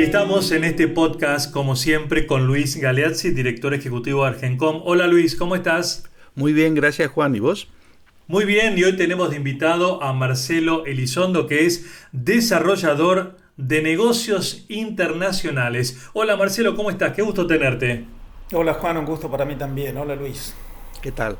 estamos en este podcast, como siempre, con Luis Galeazzi, director ejecutivo de Argencom. Hola Luis, ¿cómo estás? Muy bien, gracias Juan. ¿Y vos? Muy bien, y hoy tenemos de invitado a Marcelo Elizondo, que es desarrollador de negocios internacionales. Hola Marcelo, ¿cómo estás? Qué gusto tenerte. Hola Juan, un gusto para mí también. Hola Luis. ¿Qué tal?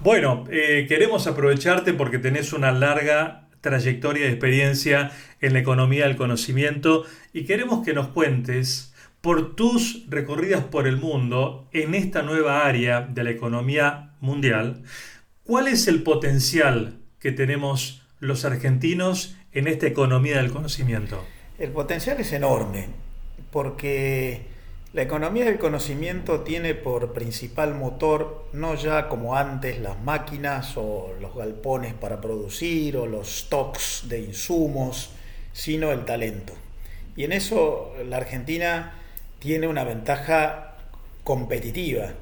Bueno, eh, queremos aprovecharte porque tenés una larga trayectoria de experiencia en la economía del conocimiento y queremos que nos cuentes por tus recorridas por el mundo en esta nueva área de la economía mundial, ¿cuál es el potencial que tenemos los argentinos en esta economía del conocimiento? El potencial es enorme porque la economía del conocimiento tiene por principal motor no ya como antes las máquinas o los galpones para producir o los stocks de insumos, sino el talento. Y en eso la Argentina tiene una ventaja competitiva.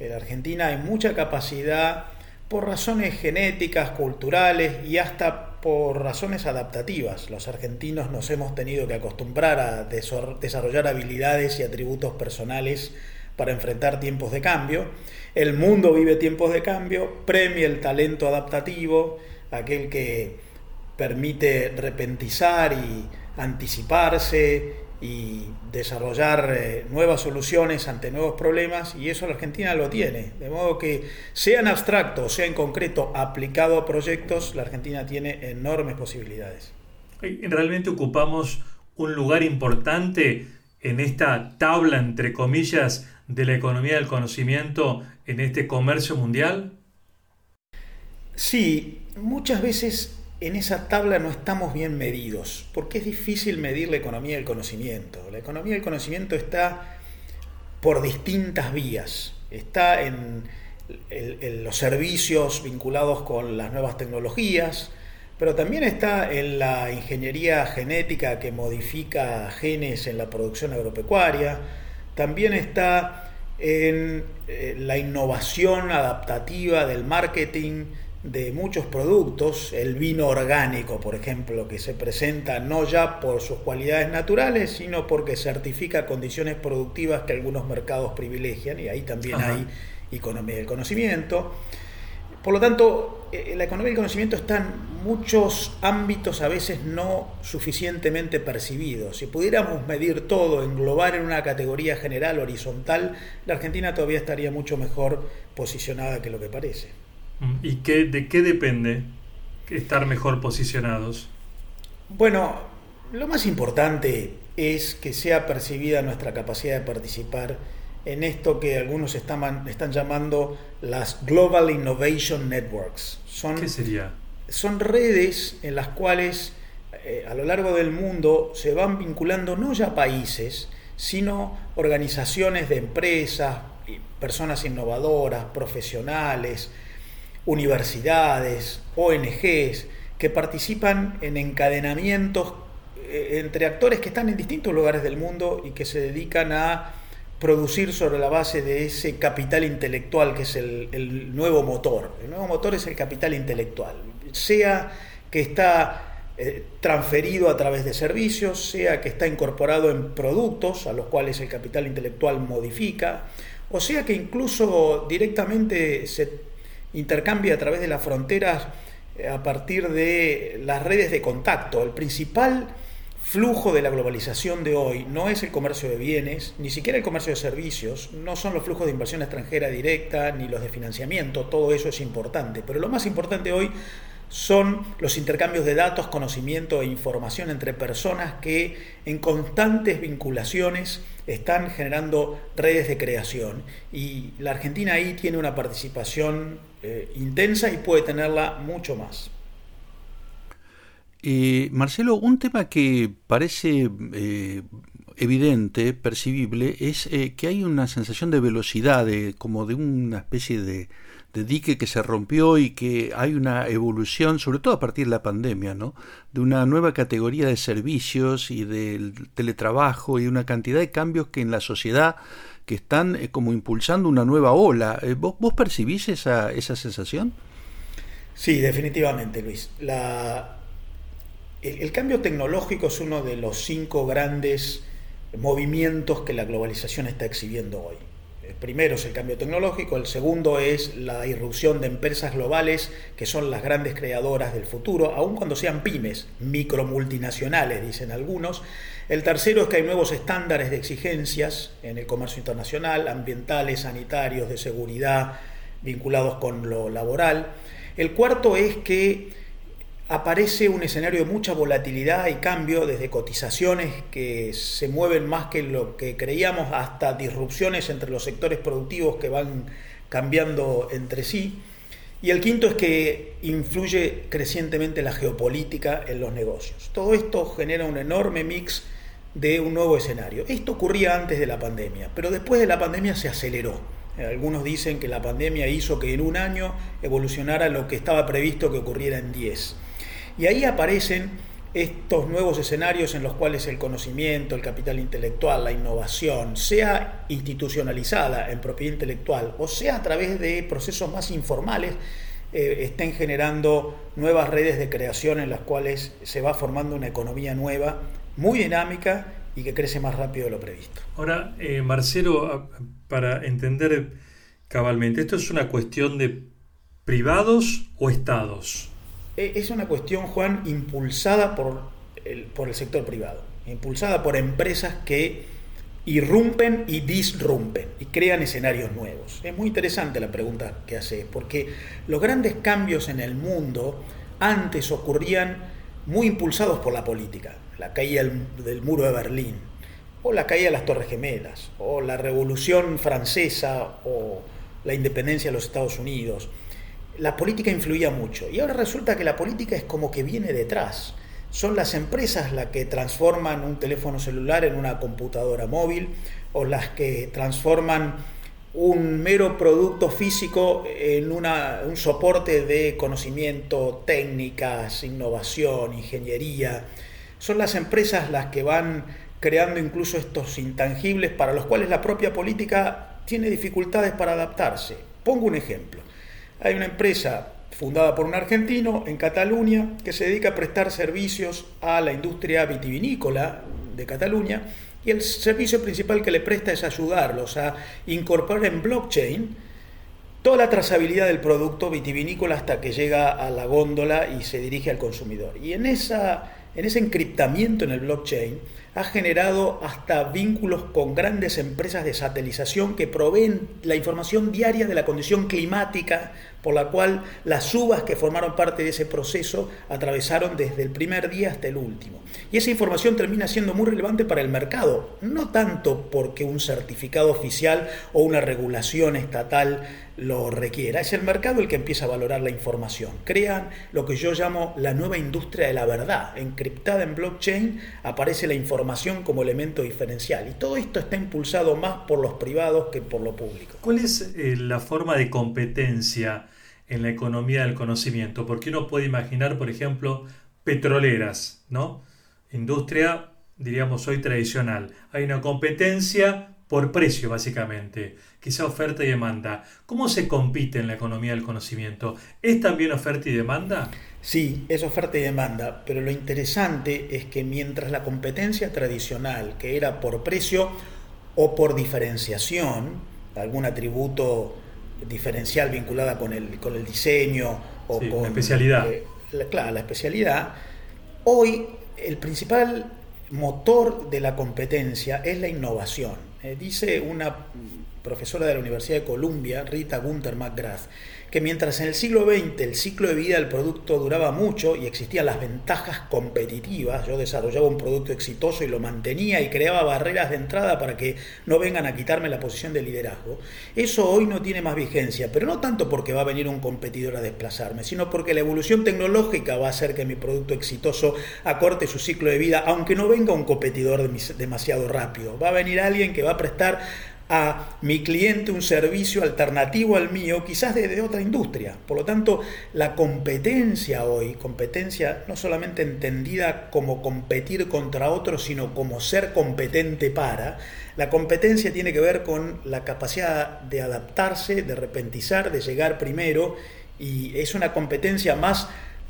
En la Argentina hay mucha capacidad por razones genéticas, culturales y hasta por razones adaptativas. Los argentinos nos hemos tenido que acostumbrar a desarrollar habilidades y atributos personales para enfrentar tiempos de cambio. El mundo vive tiempos de cambio, premia el talento adaptativo, aquel que permite repentizar y anticiparse y desarrollar eh, nuevas soluciones ante nuevos problemas y eso la Argentina lo tiene. De modo que sea en abstracto o sea en concreto aplicado a proyectos, la Argentina tiene enormes posibilidades. Realmente ocupamos un lugar importante en esta tabla, entre comillas, de la economía del conocimiento en este comercio mundial? Sí, muchas veces en esa tabla no estamos bien medidos, porque es difícil medir la economía del conocimiento. La economía del conocimiento está por distintas vías. Está en, los servicios vinculados con las nuevas tecnologías, pero también está en la ingeniería genética que modifica genes en la producción agropecuaria, también está en eh, la innovación adaptativa del marketing, de muchos productos, el vino orgánico, por ejemplo, que se presenta no ya por sus cualidades naturales, sino porque certifica condiciones productivas que algunos mercados privilegian, y ahí también hay economía del conocimiento. Por lo tanto, eh, la economía del conocimiento está en muchos ámbitos a veces no suficientemente percibidos. Si pudiéramos medir todo, englobar en una categoría general horizontal, la Argentina todavía estaría mucho mejor posicionada que lo que parece. ¿Y qué, de qué depende estar mejor posicionados? Bueno, lo más importante es que sea percibida nuestra capacidad de participar en esto que algunos están, están llamando las Global Innovation Networks. Son, ¿Qué sería? Son redes en las cuales eh, a lo largo del mundo se van vinculando no ya países, sino organizaciones de empresas, personas innovadoras, profesionales, universidades, ONGs, que participan en encadenamientos eh, entre actores que están en distintos lugares del mundo y que se dedican a producir sobre la base de ese capital intelectual que es el, nuevo motor. El nuevo motor es el capital intelectual, sea que está eh, transferido a través de servicios, sea que está incorporado en productos a los cuales el capital intelectual modifica, o sea que incluso directamente se intercambia a través de las fronteras eh, a partir de las redes de contacto. El principal flujo de la globalización de hoy no es el comercio de bienes, ni siquiera el comercio de servicios, no son los flujos de inversión extranjera directa, ni los de financiamiento, todo eso es importante, pero lo más importante hoy son los intercambios de datos, conocimiento e información entre personas que en constantes vinculaciones están generando redes de creación. Y la Argentina ahí tiene una participación eh, intensa y puede tenerla mucho más. Eh, Marcelo, un tema que parece eh, evidente, percibible, es que hay una sensación de velocidad, como de una especie de, de dique que se rompió y que hay una evolución, sobre todo a partir de la pandemia, ¿no? de una nueva categoría de servicios y del teletrabajo y una cantidad de cambios que en la sociedad que están eh, como impulsando una nueva ola. Eh, ¿Vos, percibís esa, esa sensación? Sí, definitivamente, Luis. El, cambio tecnológico es uno de los cinco grandes movimientos que la globalización está exhibiendo hoy. El primero es el cambio tecnológico, el segundo es la irrupción de empresas globales que son las grandes creadoras del futuro, aun cuando sean pymes, micromultinacionales, dicen algunos. El tercero es que hay nuevos estándares de exigencias en el comercio internacional, ambientales, sanitarios, de seguridad, vinculados con lo laboral. El cuarto es que aparece un escenario de mucha volatilidad y cambio, desde cotizaciones que se mueven más que lo que creíamos, hasta disrupciones entre los sectores productivos que van cambiando entre sí. Y el quinto es que influye crecientemente la geopolítica en los negocios. Todo esto genera un enorme mix de un nuevo escenario. Esto ocurría antes de la pandemia, pero después de la pandemia se aceleró. Algunos dicen que la pandemia hizo que en un año evolucionara lo que estaba previsto que ocurriera en 10. Y ahí aparecen estos nuevos escenarios en los cuales el conocimiento, el capital intelectual, la innovación, sea institucionalizada en propiedad intelectual o sea a través de procesos más informales, eh, estén generando nuevas redes de creación en las cuales se va formando una economía nueva, muy dinámica y que crece más rápido de lo previsto. Ahora, eh, Marcelo, para entender cabalmente, ¿esto es una cuestión de privados o estados? E, es una cuestión, Juan, impulsada por el, por el sector privado, impulsada por empresas que irrumpen y disrumpen y crean escenarios nuevos. Es muy interesante la pregunta que hace, porque los grandes cambios en el mundo antes ocurrían muy impulsados por la política, la caída del, muro de Berlín, o la caída de las Torres Gemelas, o la Revolución Francesa, o la independencia de los Estados Unidos la política influía mucho. Y ahora resulta que la política es como que viene detrás. Son las empresas las que transforman un teléfono celular en una computadora móvil o las que transforman un mero producto físico en una, un soporte de conocimiento, técnicas, innovación, ingeniería. Son las empresas las que van creando incluso estos intangibles para los cuales la propia política tiene dificultades para adaptarse. Pongo un ejemplo. Hay una empresa fundada por un argentino en Cataluña que se dedica a prestar servicios a la industria vitivinícola de Cataluña y el servicio principal que le presta es ayudarlos a incorporar en blockchain toda la trazabilidad del producto vitivinícola hasta que llega a la góndola y se dirige al consumidor. Y en, esa, en ese encriptamiento en el blockchain, ha generado hasta vínculos con grandes empresas de satelización que proveen la información diaria de la condición climática por la cual las uvas que formaron parte de ese proceso atravesaron desde el primer día hasta el último. Y esa información termina siendo muy relevante para el mercado, no tanto porque un certificado oficial o una regulación estatal lo requiera. Es el mercado el que empieza a valorar la información. Crean lo que yo llamo la nueva industria de la verdad. Encriptada en blockchain aparece la información como elemento diferencial. Y todo esto está impulsado más por los privados que por lo público. ¿Cuál es eh, la forma de competencia en la economía del conocimiento? Porque uno puede imaginar, por ejemplo, petroleras, ¿no? Industria, diríamos hoy tradicional. Hay una competencia por precio, básicamente, quizá oferta y demanda. ¿Cómo se compite en la economía del conocimiento? ¿Es también oferta y demanda? Sí, es oferta y demanda, pero lo interesante es que mientras la competencia tradicional, que era por precio o por diferenciación, algún atributo diferencial vinculada con el, con el diseño o con la especialidad. Eh, claro, la especialidad, hoy el principal motor de la competencia es la innovación. Eh, dice una profesora de la Universidad de Columbia, Rita Gunther McGrath, que mientras en el siglo XX el ciclo de vida del producto duraba mucho y existían las ventajas competitivas, yo desarrollaba un producto exitoso y lo mantenía y creaba barreras de entrada para que no vengan a quitarme la posición de liderazgo, eso hoy no tiene más vigencia, pero no tanto porque va a venir un competidor a desplazarme, sino porque la evolución tecnológica va a hacer que mi producto exitoso acorte su ciclo de vida, aunque no venga un competidor demasiado rápido. Va a venir alguien que va a prestar a mi cliente un servicio alternativo al mío, quizás desde otra industria. Por lo tanto, la competencia hoy, competencia no solamente entendida como competir contra otros, sino como ser competente para, la competencia tiene que ver con la capacidad de adaptarse, de repentizar, de llegar primero, y es una competencia más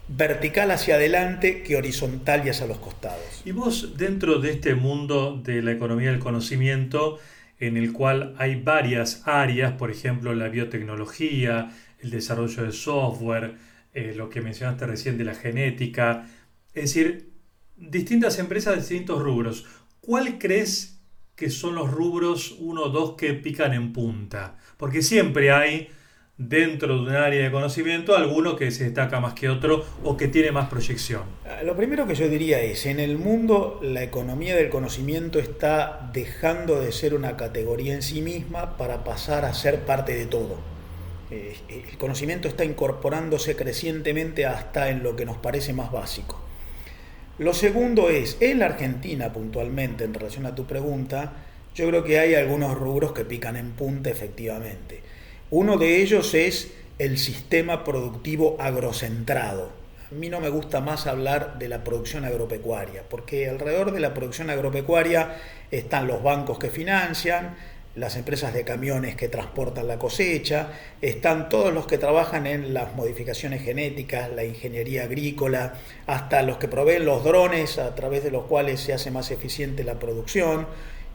vertical hacia adelante que horizontal y hacia los costados. Y vos, dentro de este mundo de la economía del conocimiento, en el cual hay varias áreas, por ejemplo, la biotecnología, el desarrollo de software, eh, lo que mencionaste recién de la genética, es decir, distintas empresas de distintos rubros. ¿Cuál crees que son los rubros uno o dos que pican en punta? Porque siempre hay dentro de un área de conocimiento alguno que se destaca más que otro o que tiene más proyección? Ah, lo primero que yo diría es, en el mundo la economía del conocimiento está dejando de ser una categoría en sí misma para pasar a ser parte de todo. El conocimiento está incorporándose crecientemente hasta en lo que nos parece más básico. Lo segundo es, en la Argentina puntualmente, en relación a tu pregunta, yo creo que hay algunos rubros que pican en punta efectivamente. Uno de ellos es el sistema productivo agrocentrado. A mí no me gusta más hablar de la producción agropecuaria, porque alrededor de la producción agropecuaria están los bancos que financian, las empresas de camiones que transportan la cosecha, están todos los que trabajan en las modificaciones genéticas, la ingeniería agrícola, hasta los que proveen los drones a través de los cuales se hace más eficiente la producción,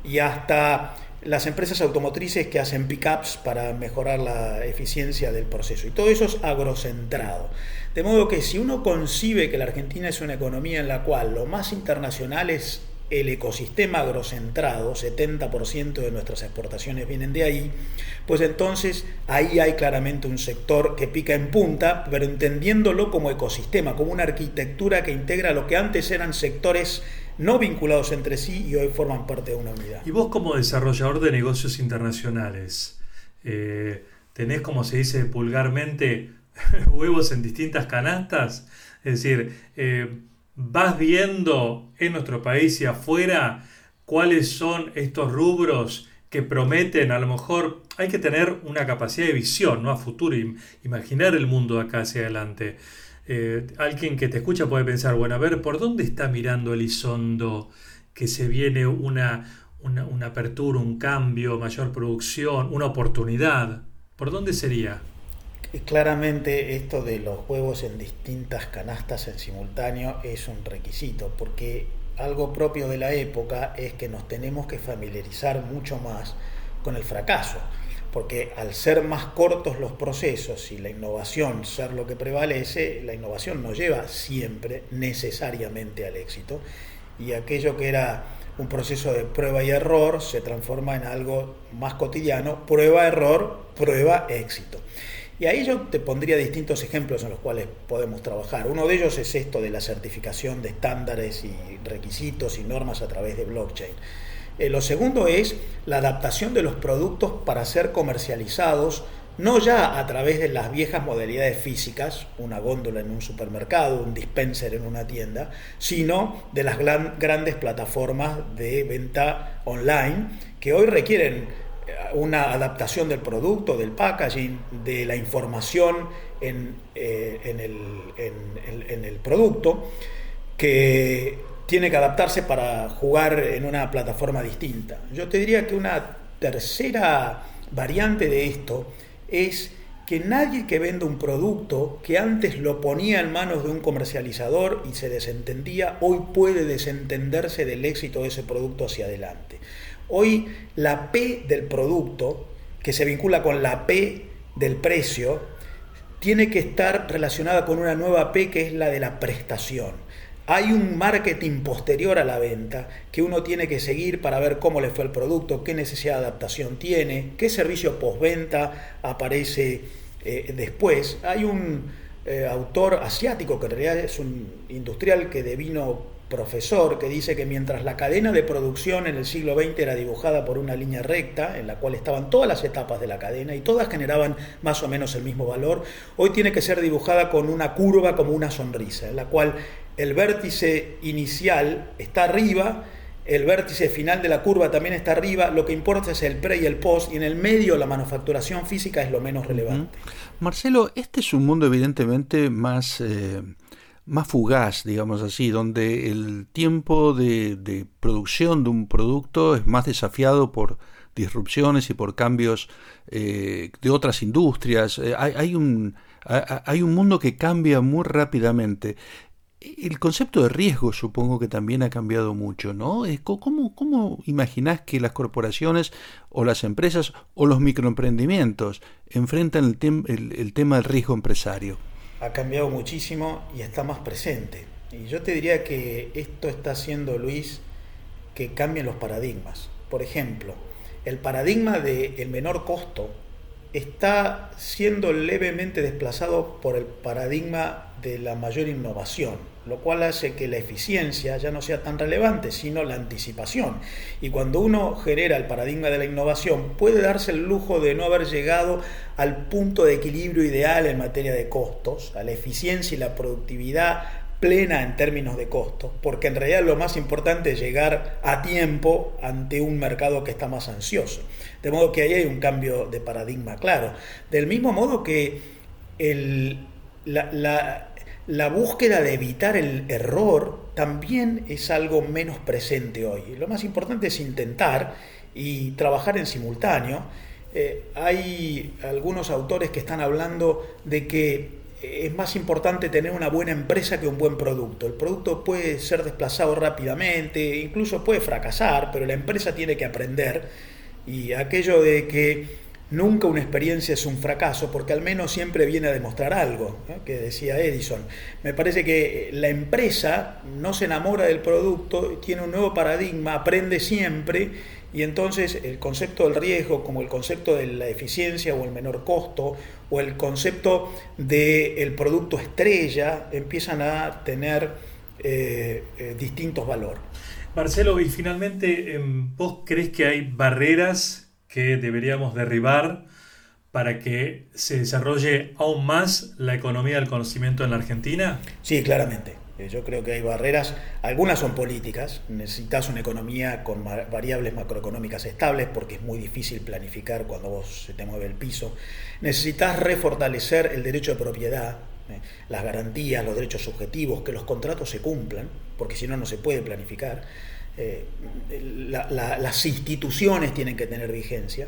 y hasta las empresas automotrices que hacen pickups para mejorar la eficiencia del proceso. Y todo eso es agrocentrado. De modo que si uno concibe que la Argentina es una economía en la cual lo más internacional es el ecosistema agrocentrado, 70% de nuestras exportaciones vienen de ahí, pues entonces ahí hay claramente un sector que pica en punta, pero entendiéndolo como ecosistema, como una arquitectura que integra lo que antes eran sectores no vinculados entre sí y hoy forman parte de una unidad. Y vos como desarrollador de negocios internacionales, eh, ¿tenés, como se dice vulgarmente, huevos en distintas canastas? Es decir, eh, vas viendo en nuestro país y afuera cuáles son estos rubros que prometen, a lo mejor hay que tener una capacidad de visión, ¿no? A futuro, imaginar el mundo de acá hacia adelante. Eh, alguien que te escucha puede pensar, bueno, a ver, ¿por dónde está mirando Elizondo que se viene una, una, apertura, un cambio, mayor producción, una oportunidad? ¿Por dónde sería? Claramente esto de los juegos en distintas canastas en simultáneo es un requisito, porque algo propio de la época es que nos tenemos que familiarizar mucho más con el fracaso porque al ser más cortos los procesos y la innovación ser lo que prevalece, la innovación nos lleva siempre necesariamente al éxito y aquello que era un proceso de prueba y error se transforma en algo más cotidiano, prueba, error, prueba, éxito. Y ahí yo te pondría distintos ejemplos en los cuales podemos trabajar. Uno de ellos es esto de la certificación de estándares y requisitos y normas a través de blockchain. Eh, lo segundo es la adaptación de los productos para ser comercializados, no ya a través de las viejas modalidades físicas, una góndola en un supermercado, un dispenser en una tienda, sino de las grandes plataformas de venta online que hoy requieren eh, una adaptación del producto, del packaging, de la información en, eh, en el producto, que tiene que adaptarse para jugar en una plataforma distinta. Yo te diría que una tercera variante de esto es que nadie que venda un producto que antes lo ponía en manos de un comercializador y se desentendía, hoy puede desentenderse del éxito de ese producto hacia adelante. Hoy la P del producto, que se vincula con la P del precio, tiene que estar relacionada con una nueva P que es la de la prestación. Hay un marketing posterior a la venta que uno tiene que seguir para ver cómo le fue el producto, qué necesidad de adaptación tiene, qué servicio postventa aparece eh, después. Hay un eh, autor asiático que en realidad es un industrial que devino profesor que dice que mientras la cadena de producción en el siglo XX era dibujada por una línea recta en la cual estaban todas las etapas de la cadena y todas generaban más o menos el mismo valor, hoy tiene que ser dibujada con una curva como una sonrisa, en la cual el vértice inicial está arriba, el vértice final de la curva también está arriba, lo que importa es el pre y el post, y en el medio la manufacturación física es lo menos relevante. Marcelo, este es un mundo evidentemente más, eh, más fugaz, digamos así, donde el tiempo de, producción de un producto es más desafiado por disrupciones y por cambios eh, de otras industrias. Eh, hay, un mundo que cambia muy rápidamente. El concepto de riesgo supongo que también ha cambiado mucho, ¿no? ¿Cómo, cómo imaginás que las corporaciones o las empresas o los microemprendimientos enfrentan el tema del riesgo empresario? Ha cambiado muchísimo y está más presente. Y yo te diría que esto está haciendo, Luis, que cambien los paradigmas. Por ejemplo, el paradigma del menor costo está siendo levemente desplazado por el paradigma de la mayor innovación, lo cual hace que la eficiencia ya no sea tan relevante, sino la anticipación. Y cuando uno genera el paradigma de la innovación, puede darse el lujo de no haber llegado al punto de equilibrio ideal en materia de costos, a la eficiencia y la productividad plena en términos de costo, porque en realidad lo más importante es llegar a tiempo ante un mercado que está más ansioso. De modo que ahí hay un cambio de paradigma claro. Del mismo modo que la, la, búsqueda de evitar el error también es algo menos presente hoy. Lo más importante es intentar y trabajar en simultáneo. Eh, hay algunos autores que están hablando de que es más importante tener una buena empresa que un buen producto. El producto puede ser desplazado rápidamente, incluso puede fracasar, pero la empresa tiene que aprender. Y aquello de que nunca una experiencia es un fracaso, porque al menos siempre viene a demostrar algo, ¿eh? que decía Edison. Me parece que la empresa no se enamora del producto, tiene un nuevo paradigma, aprende siempre y entonces el concepto del riesgo, como el concepto de la eficiencia o el menor costo, o el concepto del producto estrella, empiezan a tener eh, eh, distintos valores. Marcelo, y finalmente, em, ¿vos crees que hay barreras que deberíamos derribar para que se desarrolle aún más la economía del conocimiento en la Argentina? Sí, claramente. Eh, yo creo que hay barreras, algunas son políticas, necesitas una economía con variables macroeconómicas estables porque es muy difícil planificar cuando vos se te mueve el piso, necesitas refortalecer el derecho de propiedad, eh, las garantías, los derechos subjetivos, que los contratos se cumplan, porque si no, no se puede planificar. Eh, las instituciones tienen que tener vigencia.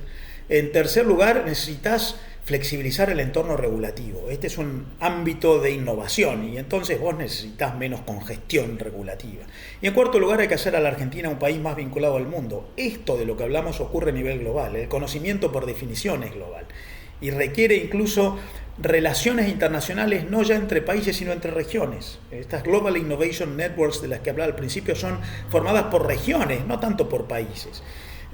En tercer lugar, necesitas flexibilizar el entorno regulativo. Este es un ámbito de innovación y entonces vos necesitas menos congestión regulativa. Y en cuarto lugar hay que hacer a la Argentina un país más vinculado al mundo. Esto de lo que hablamos ocurre a nivel global. El conocimiento por definición es global y requiere incluso relaciones internacionales no ya entre países sino entre regiones. Estas Global Innovation Networks de las que hablaba al principio son formadas por regiones, no tanto por países.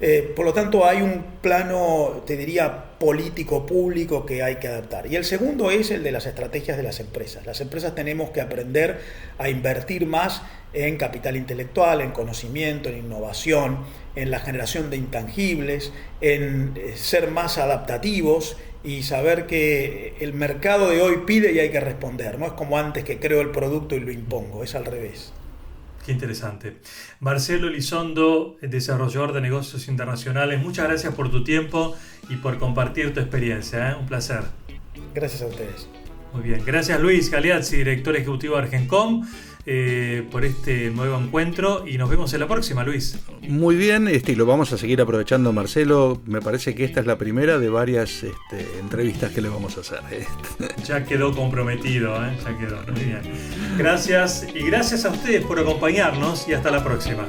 Eh, por lo tanto, hay un plano, te diría, político público que hay que adaptar. Y el segundo es el de las estrategias de las empresas. Las empresas tenemos que aprender a invertir más en capital intelectual, en conocimiento, en innovación, en la generación de intangibles, en eh, ser más adaptativos y saber que el mercado de hoy pide y hay que responder. No es como antes que creo el producto y lo impongo, es al revés. Qué interesante. Marcelo Elizondo, desarrollador de negocios internacionales, muchas gracias por tu tiempo y por compartir tu experiencia. ¿eh? Un placer. Gracias a ustedes. Muy bien. Gracias Luis Galeazzi, director ejecutivo de Argencom. Eh, por este nuevo encuentro y nos vemos en la próxima, Luis. Muy bien, este, y lo vamos a seguir aprovechando, Marcelo. Me parece que esta es la primera de varias este, entrevistas que le vamos a hacer. Ya quedó comprometido, ¿eh? ya quedó. Muy bien. Gracias y gracias a ustedes por acompañarnos y hasta la próxima.